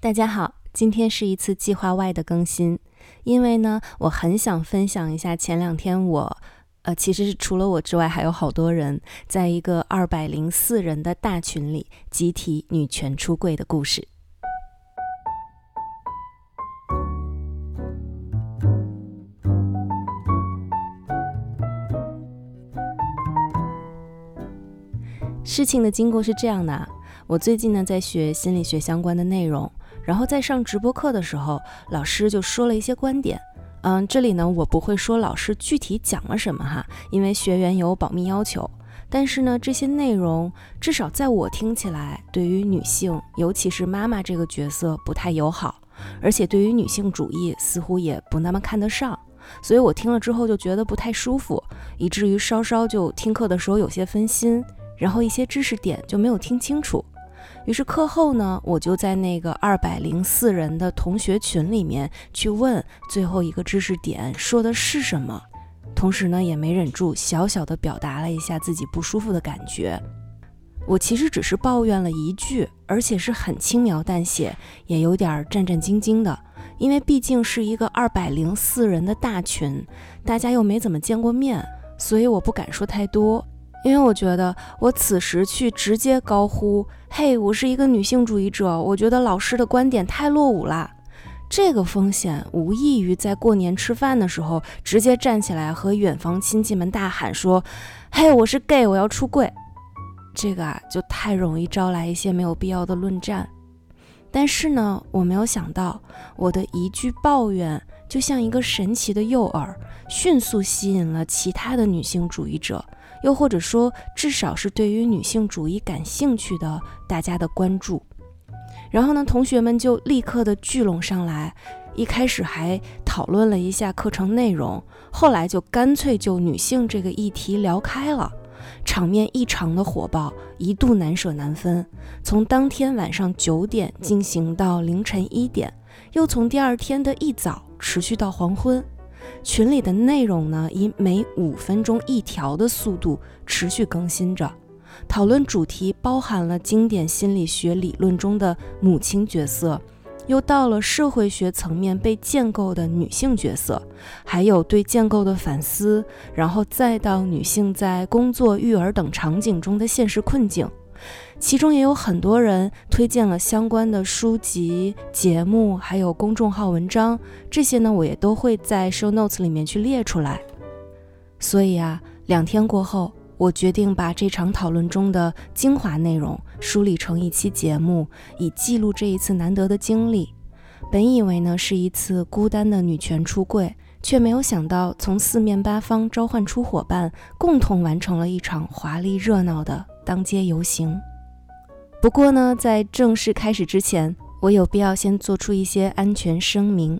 大家好，今天是一次计划外的更新，因为呢，我很想分享一下前两天我，呃，其实是除了我之外，还有好多人在一个二百零四人的大群里集体女权出柜的故事。事情的经过是这样的，我最近呢在学心理学相关的内容。然后在上直播课的时候，老师就说了一些观点。嗯，这里呢我不会说老师具体讲了什么哈，因为学员有保密要求。但是呢，这些内容至少在我听起来，对于女性，尤其是妈妈这个角色不太友好，而且对于女性主义似乎也不那么看得上。所以我听了之后就觉得不太舒服，以至于稍稍就听课的时候有些分心，然后一些知识点就没有听清楚。于是课后呢，我就在那个二百零四人的同学群里面去问最后一个知识点说的是什么，同时呢也没忍住小小的表达了一下自己不舒服的感觉。我其实只是抱怨了一句，而且是很轻描淡写，也有点战战兢兢的，因为毕竟是一个二百零四人的大群，大家又没怎么见过面，所以我不敢说太多。因为我觉得，我此时去直接高呼“嘿，我是一个女性主义者”，我觉得老师的观点太落伍了。这个风险无异于在过年吃饭的时候直接站起来和远房亲戚们大喊说：“嘿，我是 gay，我要出柜。”这个啊，就太容易招来一些没有必要的论战。但是呢，我没有想到，我的一句抱怨就像一个神奇的诱饵，迅速吸引了其他的女性主义者。又或者说，至少是对于女性主义感兴趣的大家的关注，然后呢，同学们就立刻的聚拢上来，一开始还讨论了一下课程内容，后来就干脆就女性这个议题聊开了，场面异常的火爆，一度难舍难分，从当天晚上九点进行到凌晨一点，又从第二天的一早持续到黄昏。群里的内容呢，以每五分钟一条的速度持续更新着。讨论主题包含了经典心理学理论中的母亲角色，又到了社会学层面被建构的女性角色，还有对建构的反思，然后再到女性在工作、育儿等场景中的现实困境。其中也有很多人推荐了相关的书籍、节目，还有公众号文章，这些呢我也都会在 show notes 里面去列出来。所以啊，两天过后，我决定把这场讨论中的精华内容梳理成一期节目，以记录这一次难得的经历。本以为呢是一次孤单的女权出柜，却没有想到从四面八方召唤出伙伴，共同完成了一场华丽热闹的当街游行。不过呢，在正式开始之前，我有必要先做出一些安全声明。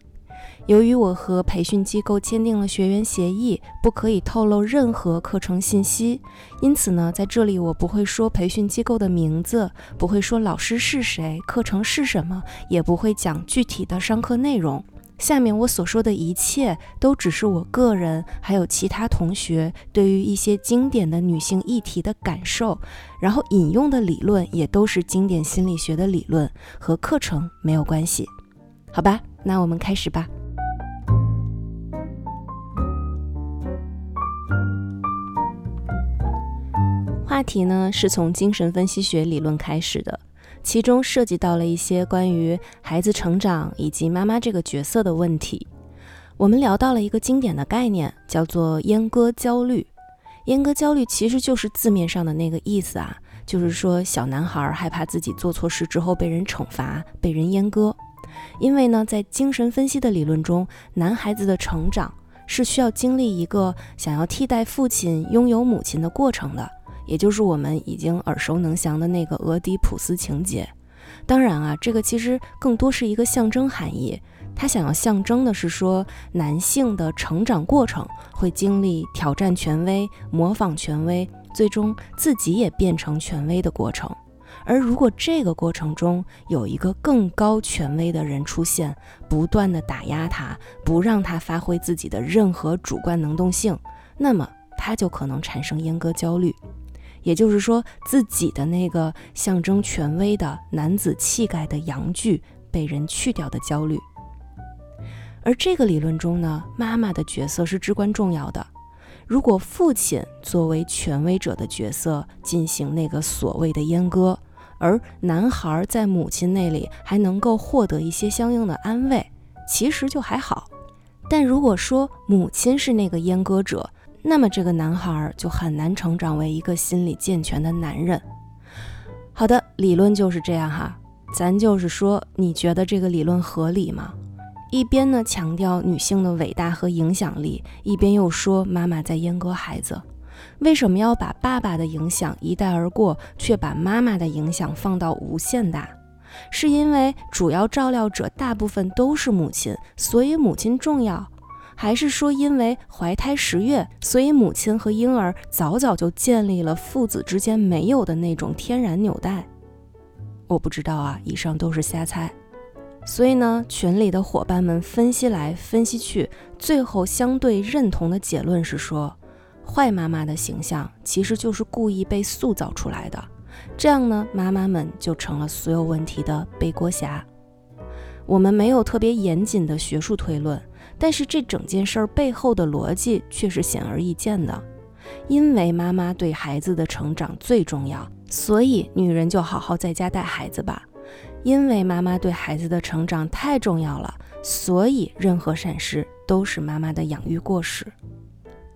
由于我和培训机构签订了学员协议，不可以透露任何课程信息，因此呢，在这里我不会说培训机构的名字，不会说老师是谁，课程是什么，也不会讲具体的上课内容。下面我所说的一切都只是我个人，还有其他同学对于一些经典的女性议题的感受，然后引用的理论也都是经典心理学的理论，和课程没有关系，好吧？那我们开始吧。话题呢是从精神分析学理论开始的。其中涉及到了一些关于孩子成长以及妈妈这个角色的问题。我们聊到了一个经典的概念，叫做阉割焦虑。阉割焦虑其实就是字面上的那个意思啊，就是说小男孩害怕自己做错事之后被人惩罚、被人阉割。因为呢，在精神分析的理论中，男孩子的成长是需要经历一个想要替代父亲拥有母亲的过程的。也就是我们已经耳熟能详的那个俄狄浦斯情节。当然啊，这个其实更多是一个象征含义。他想要象征的是说，男性的成长过程会经历挑战权威、模仿权威，最终自己也变成权威的过程。而如果这个过程中有一个更高权威的人出现，不断的打压他，不让他发挥自己的任何主观能动性，那么他就可能产生阉割焦虑。也就是说，自己的那个象征权威的男子气概的阳具被人去掉的焦虑。而这个理论中呢，妈妈的角色是至关重要的。如果父亲作为权威者的角色进行那个所谓的阉割，而男孩在母亲那里还能够获得一些相应的安慰，其实就还好。但如果说母亲是那个阉割者，那么这个男孩就很难成长为一个心理健全的男人。好的，理论就是这样哈，咱就是说，你觉得这个理论合理吗？一边呢强调女性的伟大和影响力，一边又说妈妈在阉割孩子。为什么要把爸爸的影响一带而过，却把妈妈的影响放到无限大？是因为主要照料者大部分都是母亲，所以母亲重要，还是说因为怀胎十月，所以母亲和婴儿早早就建立了父子之间没有的那种天然纽带？我不知道啊，以上都是瞎猜。所以呢，群里的伙伴们分析来分析去，最后相对认同的结论是说，坏妈妈的形象其实就是故意被塑造出来的。这样呢，妈妈们就成了所有问题的背锅侠。我们没有特别严谨的学术推论，但是这整件事儿背后的逻辑却是显而易见的。因为妈妈对孩子的成长最重要，所以女人就好好在家带孩子吧。因为妈妈对孩子的成长太重要了，所以任何闪失都是妈妈的养育过失。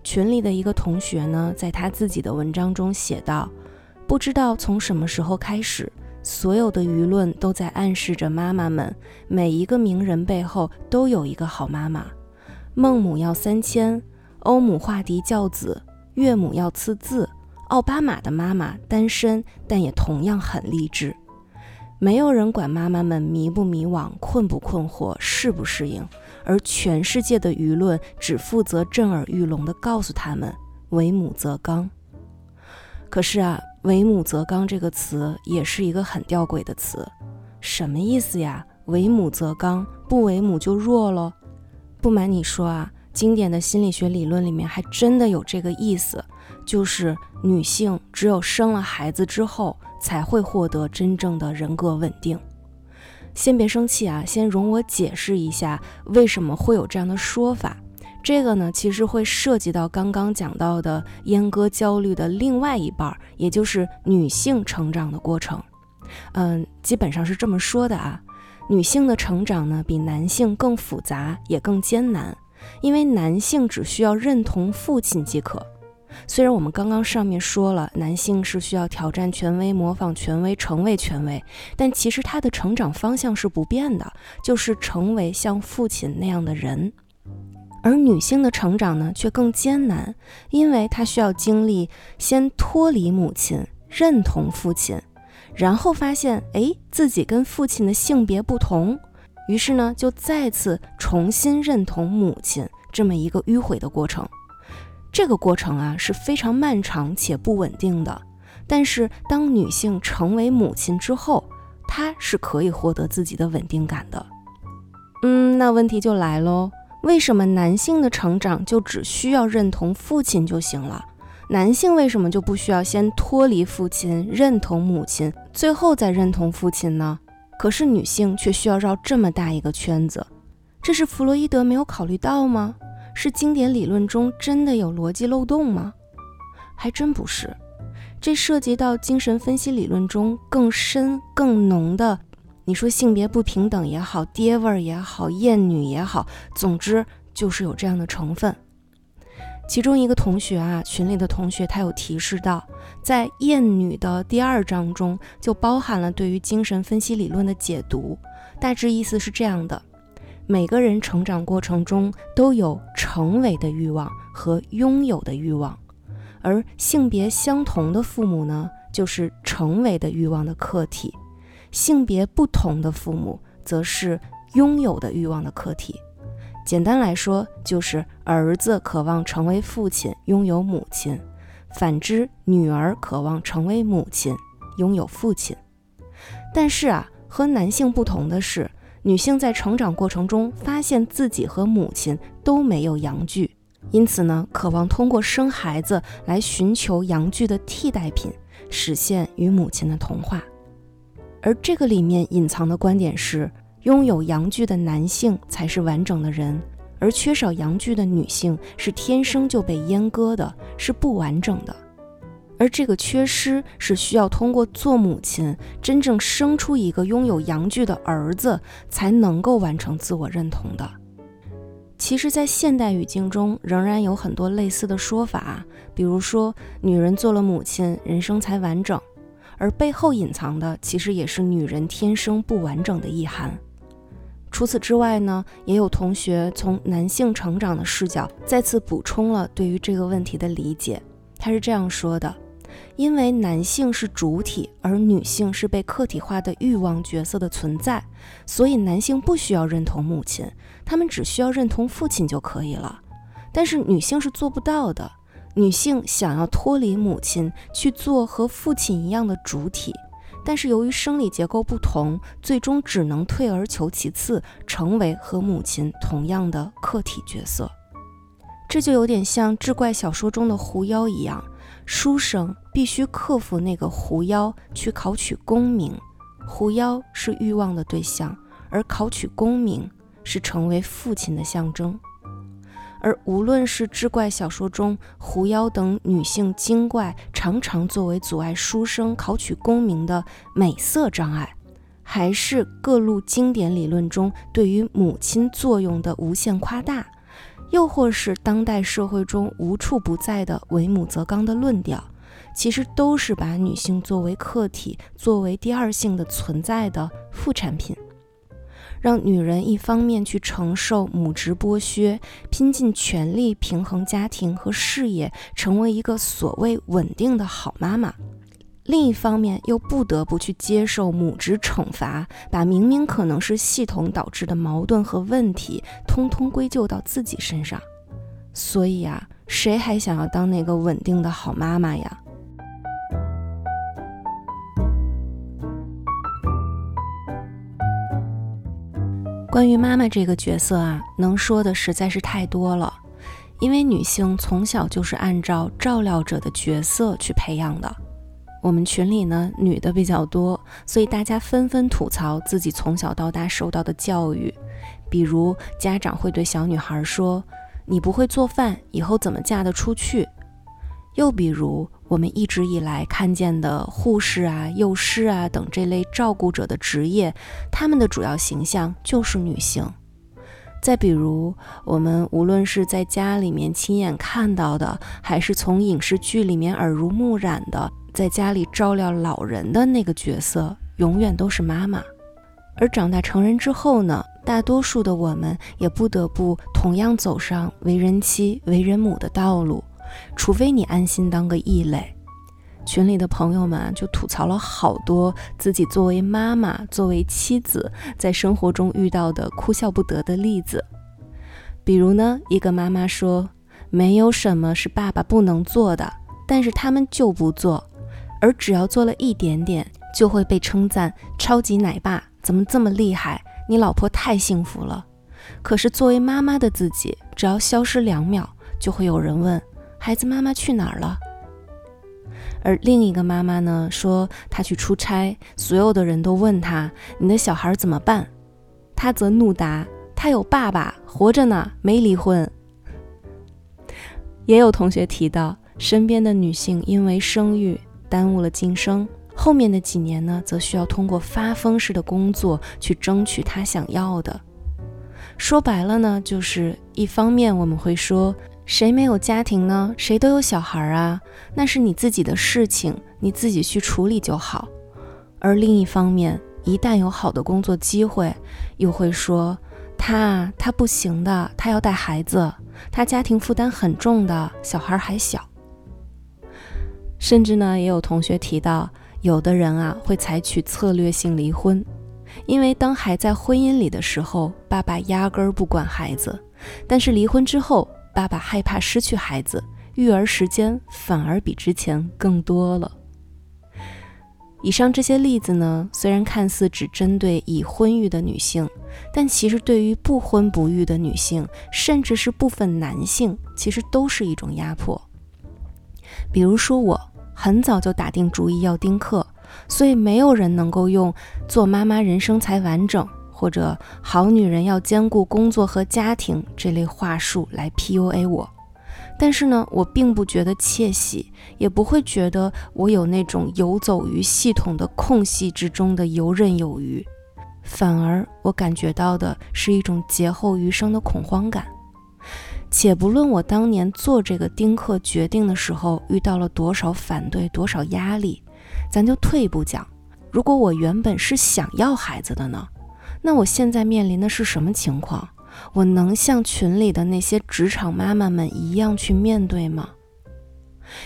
群里的一个同学呢，在他自己的文章中写道：“不知道从什么时候开始，所有的舆论都在暗示着妈妈们，每一个名人背后都有一个好妈妈。孟母要三迁，欧姆画嫡教子，岳母要赐字，奥巴马的妈妈单身，但也同样很励志。”没有人管妈妈们迷不迷惘、困不困惑、适不适应，而全世界的舆论只负责震耳欲聋地告诉他们“为母则刚”。可是啊，“为母则刚”这个词也是一个很吊诡的词，什么意思呀？“为母则刚”，不为母就弱喽？不瞒你说啊，经典的心理学理论里面还真的有这个意思，就是女性只有生了孩子之后。才会获得真正的人格稳定。先别生气啊，先容我解释一下为什么会有这样的说法。这个呢，其实会涉及到刚刚讲到的阉割焦虑的另外一半，也就是女性成长的过程。嗯，基本上是这么说的啊。女性的成长呢，比男性更复杂，也更艰难，因为男性只需要认同父亲即可。虽然我们刚刚上面说了，男性是需要挑战权威、模仿权威、成为权威，但其实他的成长方向是不变的，就是成为像父亲那样的人。而女性的成长呢，却更艰难，因为她需要经历先脱离母亲，认同父亲，然后发现，哎，自己跟父亲的性别不同，于是呢，就再次重新认同母亲，这么一个迂回的过程。这个过程啊是非常漫长且不稳定的，但是当女性成为母亲之后，她是可以获得自己的稳定感的。嗯，那问题就来喽，为什么男性的成长就只需要认同父亲就行了？男性为什么就不需要先脱离父亲，认同母亲，最后再认同父亲呢？可是女性却需要绕这么大一个圈子，这是弗洛伊德没有考虑到吗？是经典理论中真的有逻辑漏洞吗？还真不是，这涉及到精神分析理论中更深更浓的。你说性别不平等也好，爹味儿也好，厌女也好，总之就是有这样的成分。其中一个同学啊，群里的同学，他有提示到，在厌女的第二章中就包含了对于精神分析理论的解读，大致意思是这样的。每个人成长过程中都有成为的欲望和拥有的欲望，而性别相同的父母呢，就是成为的欲望的客体；性别不同的父母，则是拥有的欲望的客体。简单来说，就是儿子渴望成为父亲，拥有母亲；反之，女儿渴望成为母亲，拥有父亲。但是啊，和男性不同的是。女性在成长过程中发现自己和母亲都没有阳具，因此呢，渴望通过生孩子来寻求阳具的替代品，实现与母亲的同化。而这个里面隐藏的观点是，拥有阳具的男性才是完整的人，而缺少阳具的女性是天生就被阉割的，是不完整的。而这个缺失是需要通过做母亲，真正生出一个拥有阳具的儿子，才能够完成自我认同的。其实，在现代语境中，仍然有很多类似的说法，比如说，女人做了母亲，人生才完整，而背后隐藏的，其实也是女人天生不完整的意涵。除此之外呢，也有同学从男性成长的视角，再次补充了对于这个问题的理解。他是这样说的。因为男性是主体，而女性是被客体化的欲望角色的存在，所以男性不需要认同母亲，他们只需要认同父亲就可以了。但是女性是做不到的，女性想要脱离母亲去做和父亲一样的主体，但是由于生理结构不同，最终只能退而求其次，成为和母亲同样的客体角色。这就有点像志怪小说中的狐妖一样。书生必须克服那个狐妖，去考取功名。狐妖是欲望的对象，而考取功名是成为父亲的象征。而无论是志怪小说中狐妖等女性精怪常常作为阻碍书生考取功名的美色障碍，还是各路经典理论中对于母亲作用的无限夸大。又或是当代社会中无处不在的“为母则刚”的论调，其实都是把女性作为客体、作为第二性的存在的副产品，让女人一方面去承受母职剥削，拼尽全力平衡家庭和事业，成为一个所谓稳定的好妈妈。另一方面，又不得不去接受母职惩罚，把明明可能是系统导致的矛盾和问题，通通归咎到自己身上。所以啊，谁还想要当那个稳定的好妈妈呀？关于妈妈这个角色啊，能说的实在是太多了，因为女性从小就是按照照料者的角色去培养的。我们群里呢，女的比较多，所以大家纷纷吐槽自己从小到大受到的教育。比如家长会对小女孩说：“你不会做饭，以后怎么嫁得出去？”又比如我们一直以来看见的护士啊、幼师啊等这类照顾者的职业，他们的主要形象就是女性。再比如我们无论是在家里面亲眼看到的，还是从影视剧里面耳濡目染的。在家里照料老人的那个角色，永远都是妈妈。而长大成人之后呢，大多数的我们也不得不同样走上为人妻、为人母的道路，除非你安心当个异类。群里的朋友们就吐槽了好多自己作为妈妈、作为妻子在生活中遇到的哭笑不得的例子。比如呢，一个妈妈说：“没有什么是爸爸不能做的，但是他们就不做。”而只要做了一点点，就会被称赞超级奶爸，怎么这么厉害？你老婆太幸福了。可是作为妈妈的自己，只要消失两秒，就会有人问孩子妈妈去哪儿了。而另一个妈妈呢，说她去出差，所有的人都问她你的小孩怎么办？她则怒答他有爸爸，活着呢，没离婚。也有同学提到身边的女性因为生育。耽误了晋升，后面的几年呢，则需要通过发疯式的工作去争取她想要的。说白了呢，就是一方面我们会说，谁没有家庭呢？谁都有小孩啊，那是你自己的事情，你自己去处理就好。而另一方面，一旦有好的工作机会，又会说他他不行的，他要带孩子，他家庭负担很重的，小孩还小。甚至呢，也有同学提到，有的人啊会采取策略性离婚，因为当还在婚姻里的时候，爸爸压根儿不管孩子；但是离婚之后，爸爸害怕失去孩子，育儿时间反而比之前更多了。以上这些例子呢，虽然看似只针对已婚育的女性，但其实对于不婚不育的女性，甚至是部分男性，其实都是一种压迫。比如说我。很早就打定主意要丁克，所以没有人能够用“做妈妈人生才完整”或者好女人要兼顾工作和家庭这类话术来 PUA 我。但是呢，我并不觉得窃喜，也不会觉得我有那种游走于系统的空隙之中的游刃有余，反而我感觉到的是一种劫后余生的恐慌感。且不论我当年做这个丁克决定的时候遇到了多少反对、多少压力，咱就退一步讲，如果我原本是想要孩子的呢，那我现在面临的是什么情况？我能像群里的那些职场妈妈们一样去面对吗？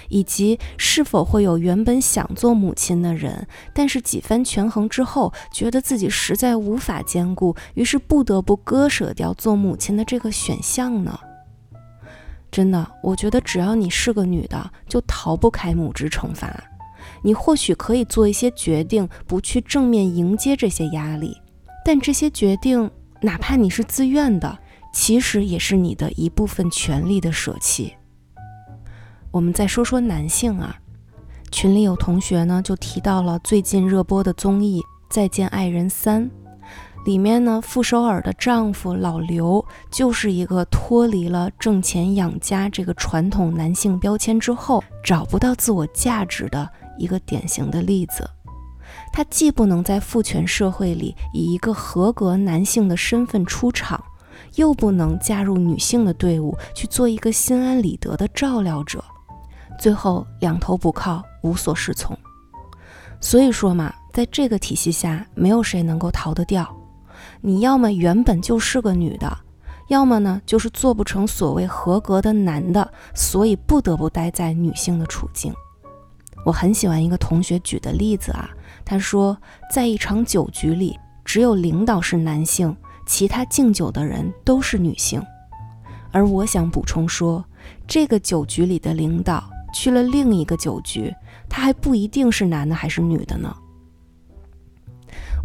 以及是否会有原本想做母亲的人，但是几番权衡之后，觉得自己实在无法兼顾，于是不得不割舍掉做母亲的这个选项呢？真的，我觉得只要你是个女的，就逃不开母职惩罚。你或许可以做一些决定，不去正面迎接这些压力，但这些决定。哪怕你是自愿的，其实也是你的一部分权利的舍弃。我们再说说男性啊，群里有同学呢就提到了最近热播的综艺《再见爱人三》，里面呢傅首尔的丈夫老刘就是一个脱离了挣钱养家这个传统男性标签之后，找不到自我价值的一个典型的例子。他既不能在父权社会里以一个合格男性的身份出场，又不能加入女性的队伍去做一个心安理得的照料者，最后两头不靠，无所适从。所以说嘛，在这个体系下，没有谁能够逃得掉。你要么原本就是个女的，要么呢就是做不成所谓合格的男的，所以不得不待在女性的处境。我很喜欢一个同学举的例子啊。他说，在一场酒局里，只有领导是男性，其他敬酒的人都是女性。而我想补充说，这个酒局里的领导去了另一个酒局，他还不一定是男的还是女的呢。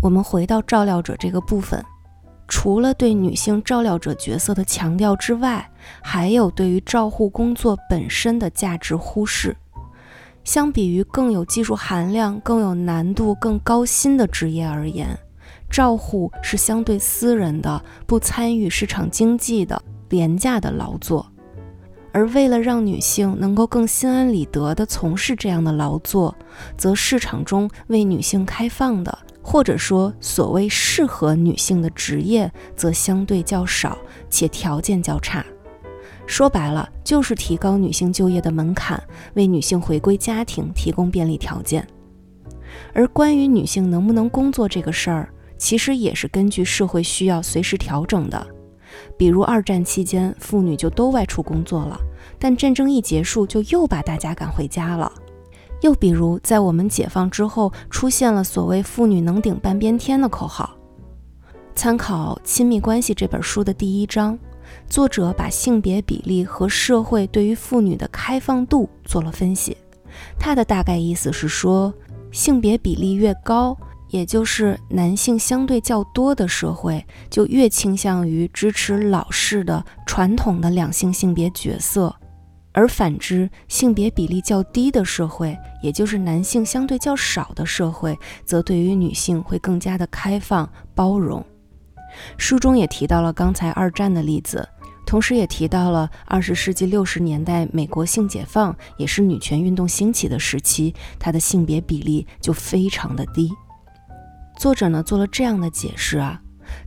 我们回到照料者这个部分，除了对女性照料者角色的强调之外，还有对于照护工作本身的价值忽视。相比于更有技术含量、更有难度、更高薪的职业而言，照护是相对私人的、不参与市场经济的廉价的劳作。而为了让女性能够更心安理得地从事这样的劳作，则市场中为女性开放的，或者说所谓适合女性的职业，则相对较少，且条件较差。说白了，就是提高女性就业的门槛，为女性回归家庭提供便利条件。而关于女性能不能工作这个事儿，其实也是根据社会需要随时调整的。比如二战期间，妇女就都外出工作了，但战争一结束，就又把大家赶回家了。又比如，在我们解放之后，出现了所谓“妇女能顶半边天”的口号。参考《亲密关系》这本书的第一章。作者把性别比例和社会对于妇女的开放度做了分析。他的大概意思是说，性别比例越高，也就是男性相对较多的社会，就越倾向于支持老式的传统的两性性别角色；而反之，性别比例较低的社会，也就是男性相对较少的社会，则对于女性会更加的开放包容。书中也提到了刚才二战的例子，同时也提到了二十世纪六十年代美国性解放，也是女权运动兴起的时期，它的性别比例就非常的低。作者呢做了这样的解释啊，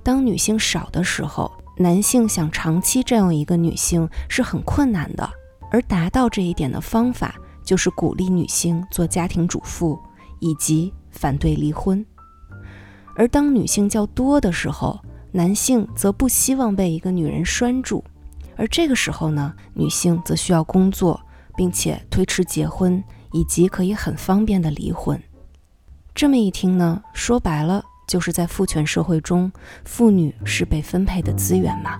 当女性少的时候，男性想长期占有一个女性是很困难的，而达到这一点的方法就是鼓励女性做家庭主妇，以及反对离婚。而当女性较多的时候，男性则不希望被一个女人拴住，而这个时候呢，女性则需要工作，并且推迟结婚，以及可以很方便的离婚。这么一听呢，说白了就是在父权社会中，妇女是被分配的资源嘛。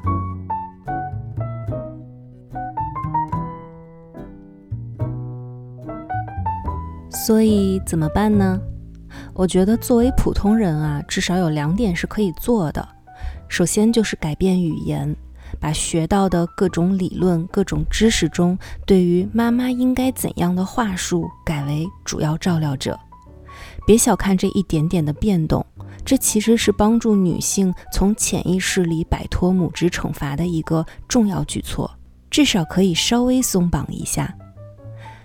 所以怎么办呢？我觉得作为普通人啊，至少有两点是可以做的。首先就是改变语言，把学到的各种理论、各种知识中对于妈妈应该怎样的话术改为主要照料者。别小看这一点点的变动，这其实是帮助女性从潜意识里摆脱母职惩罚的一个重要举措，至少可以稍微松绑一下。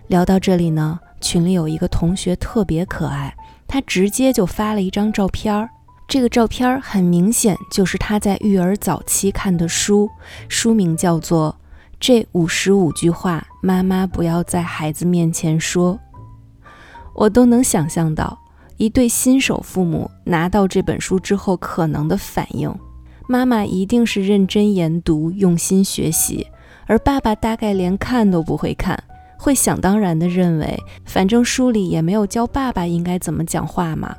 聊到这里呢，群里有一个同学特别可爱，他直接就发了一张照片儿。这个照片很明显就是他在育儿早期看的书，书名叫做《这五十五句话妈妈不要在孩子面前说》。我都能想象到一对新手父母拿到这本书之后可能的反应。妈妈一定是认真研读、用心学习，而爸爸大概连看都不会看，会想当然的认为，反正书里也没有教爸爸应该怎么讲话嘛。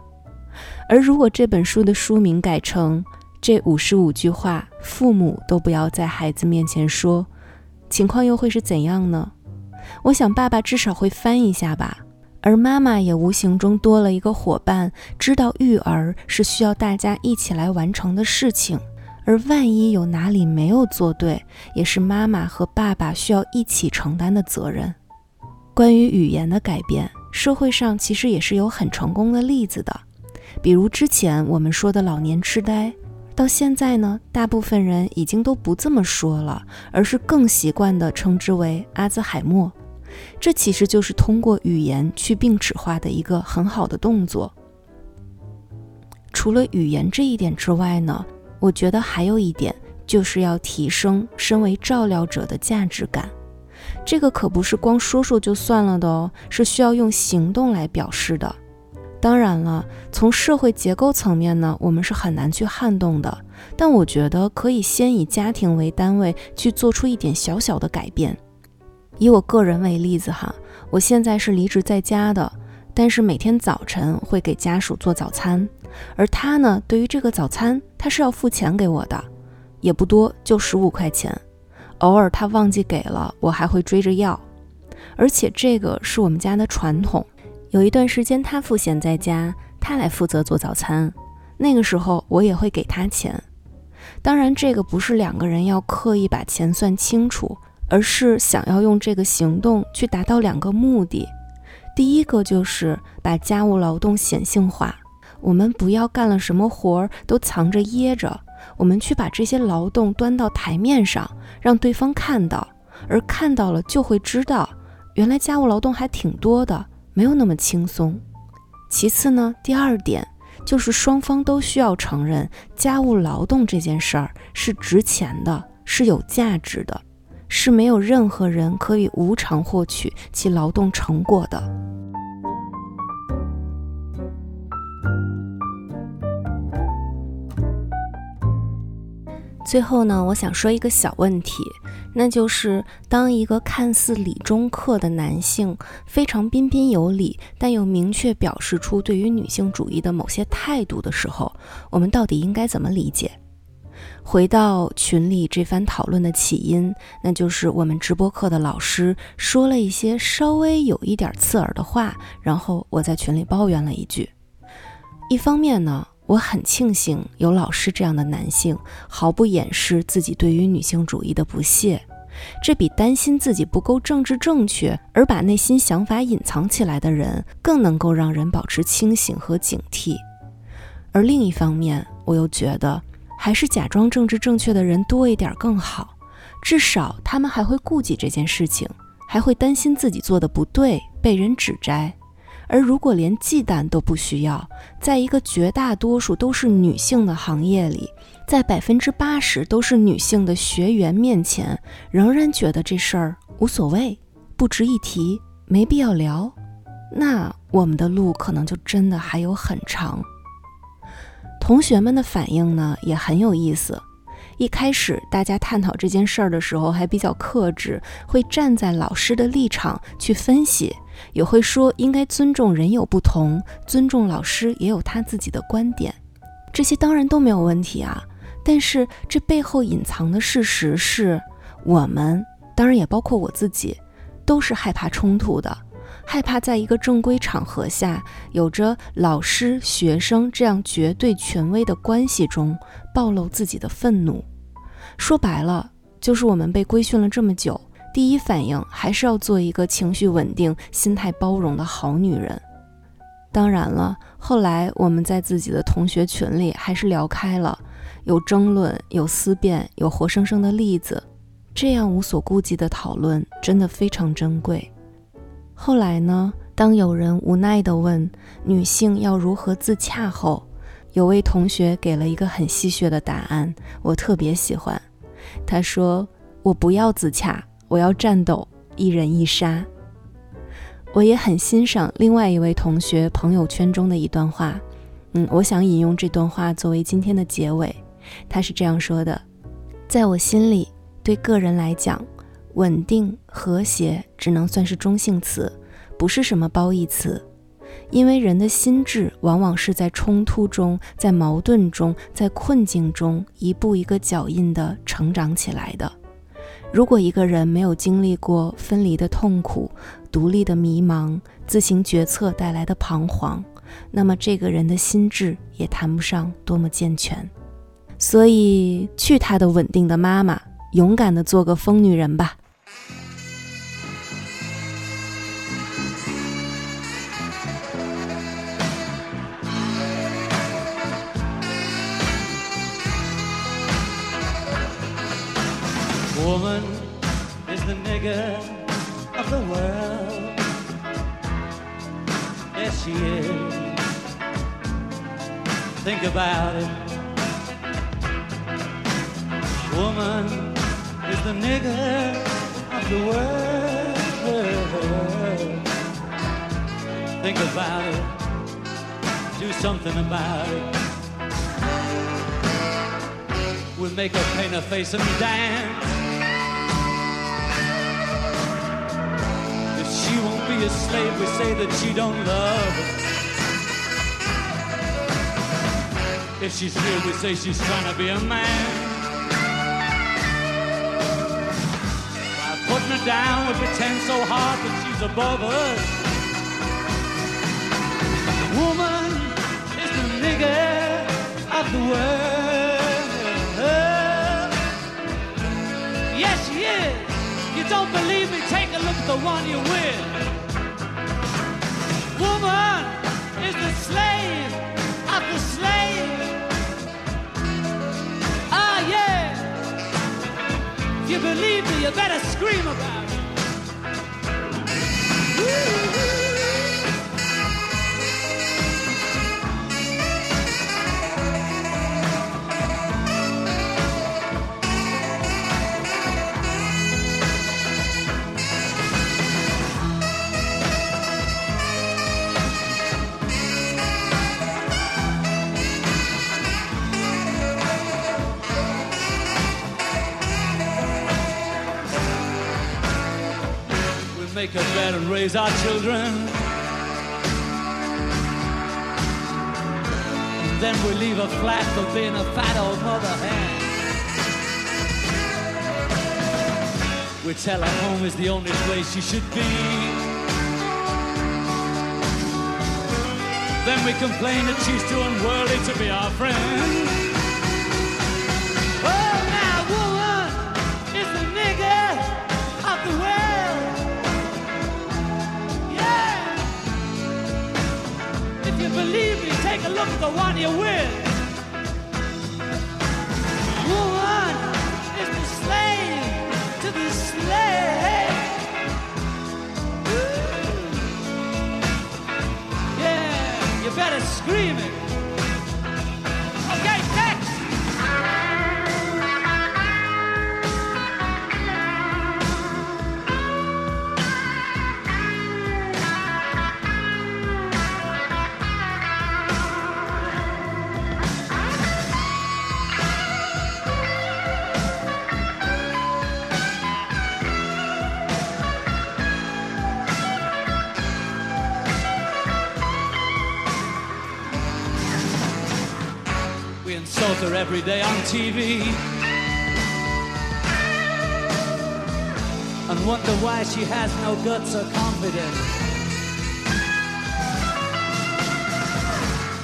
而如果这本书的书名改成“这五十五句话，父母都不要在孩子面前说”，情况又会是怎样呢？我想爸爸至少会翻一下吧，而妈妈也无形中多了一个伙伴，知道育儿是需要大家一起来完成的事情，而万一有哪里没有做对，也是妈妈和爸爸需要一起承担的责任。关于语言的改变，社会上其实也是有很成功的例子的。比如之前我们说的老年痴呆，到现在呢，大部分人已经都不这么说了，而是更习惯地称之为阿兹海默。这其实就是通过语言去病齿化的一个很好的动作。除了语言这一点之外呢，我觉得还有一点就是要提升身为照料者的价值感。这个可不是光说说就算了的哦，是需要用行动来表示的。当然了，从社会结构层面呢，我们是很难去撼动的。但我觉得可以先以家庭为单位去做出一点小小的改变。以我个人为例子哈，我现在是离职在家的，但是每天早晨会给家属做早餐，而他呢，对于这个早餐他是要付钱给我的，也不多，就十五块钱。偶尔他忘记给了，我还会追着要。而且这个是我们家的传统。有一段时间，他赋闲在家，他来负责做早餐。那个时候，我也会给他钱。当然，这个不是两个人要刻意把钱算清楚，而是想要用这个行动去达到两个目的。第一个就是把家务劳动显性化，我们不要干了什么活儿都藏着掖着，我们去把这些劳动端到台面上，让对方看到，而看到了就会知道，原来家务劳动还挺多的。没有那么轻松。其次呢，第二点就是双方都需要承认家务劳动这件事儿是值钱的，是有价值的，是没有任何人可以无偿获取其劳动成果的。最后呢，我想说一个小问题。那就是当一个看似理中客的男性非常彬彬有礼，但又明确表示出对于女性主义的某些态度的时候，我们到底应该怎么理解？回到群里这番讨论的起因，那就是我们直播课的老师说了一些稍微有一点刺耳的话，然后我在群里抱怨了一句。一方面呢。我很庆幸有老师这样的男性，毫不掩饰自己对于女性主义的不屑，这比担心自己不够政治正确而把内心想法隐藏起来的人更能够让人保持清醒和警惕。而另一方面，我又觉得还是假装政治正确的人多一点更好，至少他们还会顾及这件事情，还会担心自己做的不对被人指摘。而如果连忌惮都不需要，在一个绝大多数都是女性的行业里，在百分之八十都是女性的学员面前，仍然觉得这事儿无所谓、不值一提、没必要聊，那我们的路可能就真的还有很长。同学们的反应呢，也很有意思。一开始大家探讨这件事儿的时候，还比较克制，会站在老师的立场去分析。也会说应该尊重人有不同，尊重老师也有他自己的观点，这些当然都没有问题啊。但是这背后隐藏的事实是，我们当然也包括我自己，都是害怕冲突的，害怕在一个正规场合下，有着老师学生这样绝对权威的关系中，暴露自己的愤怒。说白了，就是我们被规训了这么久。第一反应还是要做一个情绪稳定、心态包容的好女人。当然了，后来我们在自己的同学群里还是聊开了，有争论，有思辨，有活生生的例子，这样无所顾忌的讨论真的非常珍贵。后来呢，当有人无奈地问女性要如何自洽后，有位同学给了一个很戏谑的答案，我特别喜欢。他说：“我不要自洽，我要战斗，一人一杀。”我也很欣赏另外一位同学朋友圈中的一段话，嗯，我想引用这段话作为今天的结尾。他是这样说的：“在我心里，对个人来讲，稳定和谐只能算是中性词，不是什么褒义词。”因为人的心智往往是在冲突中、在矛盾中、在困境中一步一个脚印地成长起来的。如果一个人没有经历过分离的痛苦、独立的迷茫、自行决策带来的彷徨，那么这个人的心智也谈不上多么健全。所以，去他的稳定的妈妈，勇敢的做个疯女人吧。Woman is the nigger of the world. Yes, she is. Think about it. Woman is the nigger of the world. Think about it. Do something about it. We'll make her paint her face and dance. She won't be a slave. We say that she don't love us. If she's real, we say she's trying to be a man. By putting her down, we pretend so hard that she's above us. The woman is the nigger of the world. Yes, she is. Don't believe me? Take a look at the one you're with. Woman is the slave of the slave. Ah, yeah. If you believe me, you better scream about it. Woo-hoo. Raise our children. Then we leave a flat for being a fat old mother hen. We tell her home is the only place she should be. Then we complain that she's too unworthy to be our friend. Take a look at the one you're with. Woman is the slave to the slave. Yeah, you better scream it. Every day on TV. And wonder why she has no guts or confidence.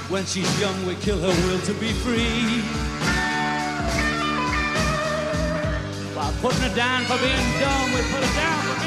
When she's young, we kill her will to be free. While putting her down for being dumb, we put her down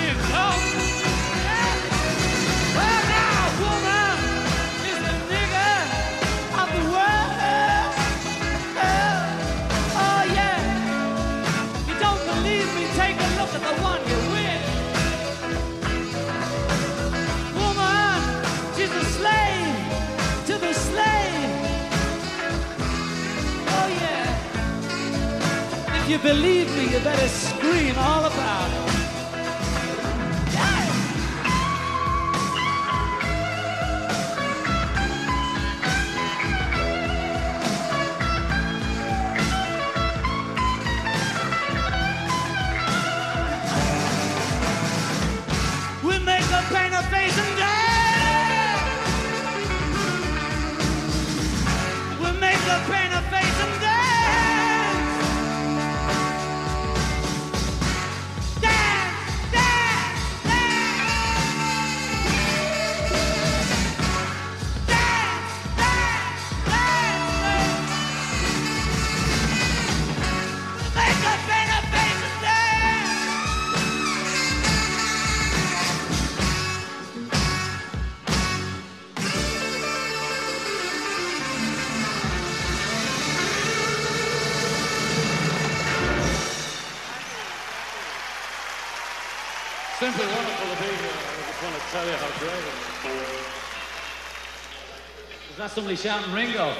you believe me, you better scream all about it. We make face and somebody shouting Ringo?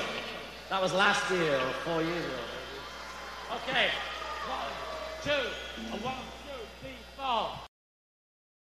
That was last year or four years ago.